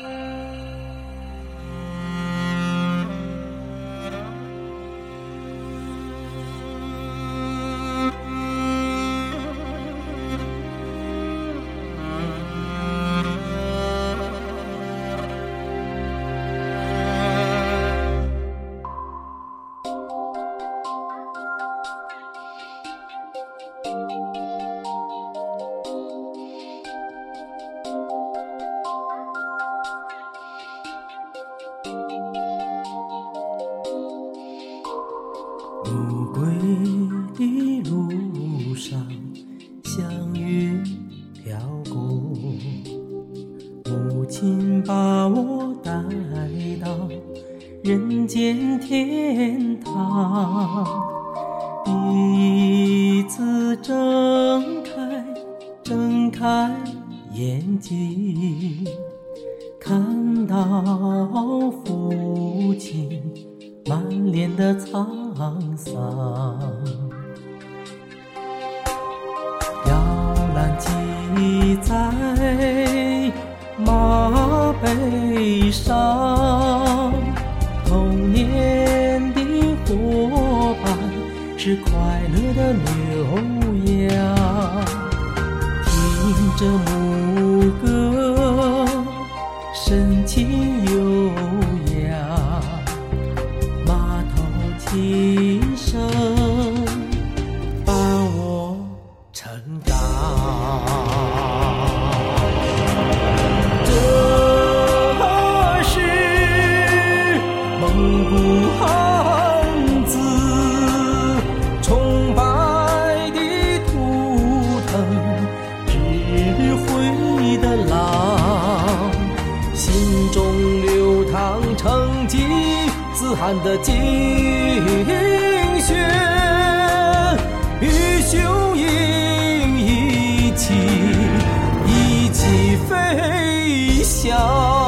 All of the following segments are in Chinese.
Música 不归的路上，祥云飘过，母亲把我带到人间天堂。第一次睁开，睁开眼睛，看到父亲满脸的沧桑。摇篮系在马背上，童年的伙伴是快乐的牛羊，听着牧歌，深情心。心中流淌成吉思汗的精血，与雄鹰一起一起飞翔。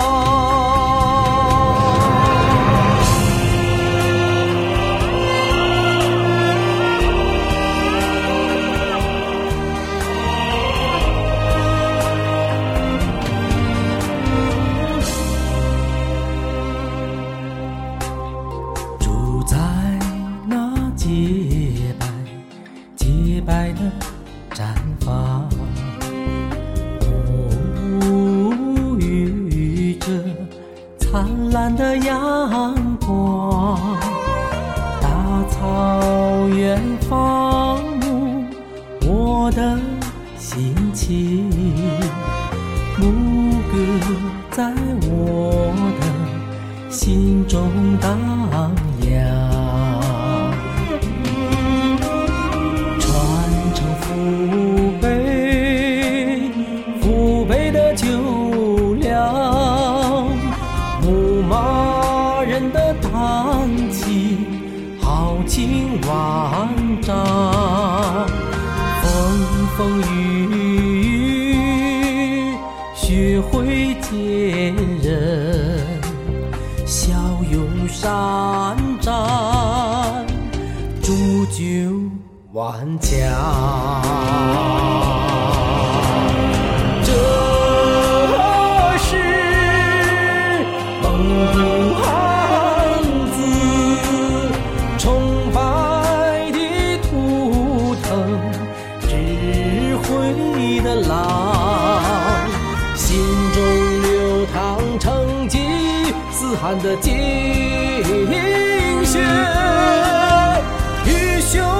灿烂的阳光，大草原放牧我的心情，牧歌在我的心中荡漾。传承父人的胆气豪情万丈，风风雨雨学会坚韧，骁勇善战，铸就顽强。这寒的惊雪，与兄。